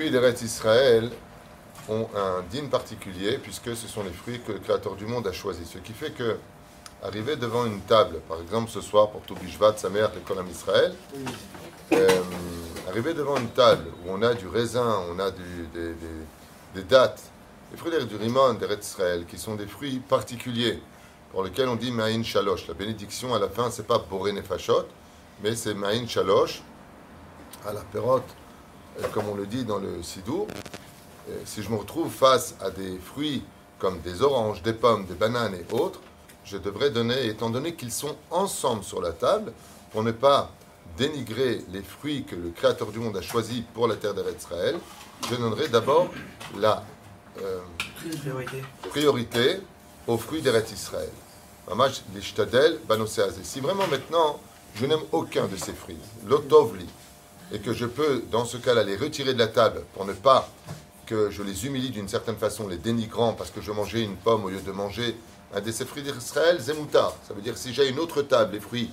fruits d'Eretz Israël ont un din particulier puisque ce sont les fruits que le Créateur du monde a choisis. Ce qui fait que, arriver devant une table, par exemple ce soir pour Toubishvat, sa mère, l'école Israël, euh, arriver devant une table où on a du raisin, on a du- des, des- des dattes, les fruits du rimon d'Eretz Israël, qui sont des fruits particuliers, pour lesquels on dit Ma'in Shalosh. La bénédiction à la fin, c'est pas Boré Nefashot, mais c'est Ma'in Shalosh, à la perote, euh, comme on le dit dans le Sidour. Euh, Si je me retrouve face à des fruits comme des oranges, des pommes, des bananes et autres, je devrais donner, étant donné qu'ils sont ensemble sur la table, pour ne pas dénigrer les fruits que le Créateur du monde a choisis pour la terre d'Eretz Israël, je donnerai d'abord la euh, Priorité. aux fruits d'Eretz Israël. Si vraiment maintenant je n'aime aucun de ces fruits, l'otovli, et que je peux dans ce cas-là les retirer de la table pour ne pas que je les humilie d'une certaine façon, les dénigrant parce que je mangeais une pomme au lieu de manger un de ces fruits d'Israël, zemoutar. Ça veut dire si j'ai une autre table, les fruits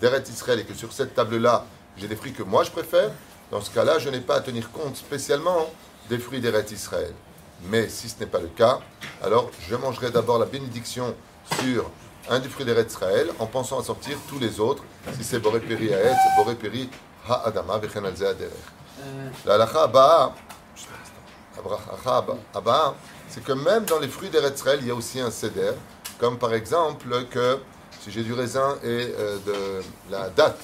d'Eretz Israël, et que sur cette table-là, j'ai des fruits que moi je préfère, dans ce cas-là, je n'ai pas à tenir compte spécialement des fruits d'Eretz Israël. Mais si ce n'est pas le cas, alors je mangerai d'abord la bénédiction sur un des fruits d'Eretz Israël en pensant à sortir tous les autres. Si c'est Boré Peri Haetz, Boré Peri Ha'adama, Vechen al Aderer. Euh, La halacha abaa, c'est que même dans les fruits d'Eretz Israël, il y a aussi un seder, comme par exemple que si j'ai du raisin et euh, de la date,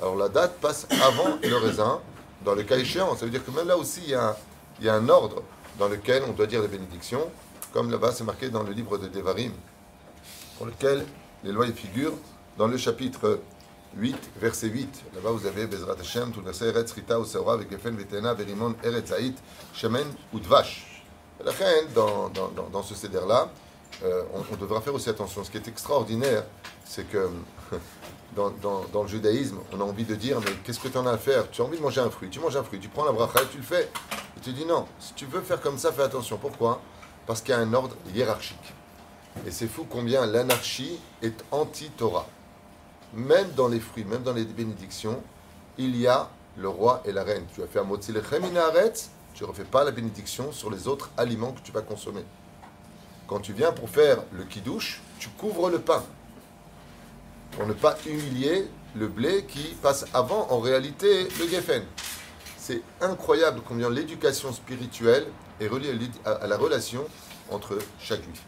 alors la date passe avant le raisin, dans le cas échéant. Ça veut dire que même là aussi, il y a un, il y a un ordre dans lequel on doit dire les bénédictions, comme là-bas c'est marqué dans le livre de Devarim, pour lequel les lois figurent dans le chapitre 8, verset 8. Là-bas, vous avez Bezrat Hashem, tout le verset Eretz Rita, Useora, Vegefen, Vetena, Verimon, Eretz Haït, Shemen, Udvash. Dans, dans, dans, dans ce céder-là, euh, on, devra faire aussi attention. Ce qui est extraordinaire, c'est que dans, dans, dans le judaïsme, on a envie de dire Mais qu'est-ce que tu en as à faire? Tu as envie de manger un fruit, tu manges un fruit, tu prends la bracha et tu le fais. Et tu dis Non, si tu veux faire comme ça, fais attention. Pourquoi? Parce qu'il y a un ordre hiérarchique. Et c'est fou combien l'anarchie est anti-Torah. Même dans les fruits, même dans les bénédictions, il y a le roi et la reine. Tu vas faire Motzilechem inaretz, tu ne refais pas la bénédiction sur les autres aliments que tu vas consommer. Quand tu viens pour faire le kidouche, tu couvres le pain. Pour ne pas humilier le blé qui passe avant, en réalité, le geffen. C'est incroyable combien l'éducation spirituelle est reliée à la relation entre chaque juif.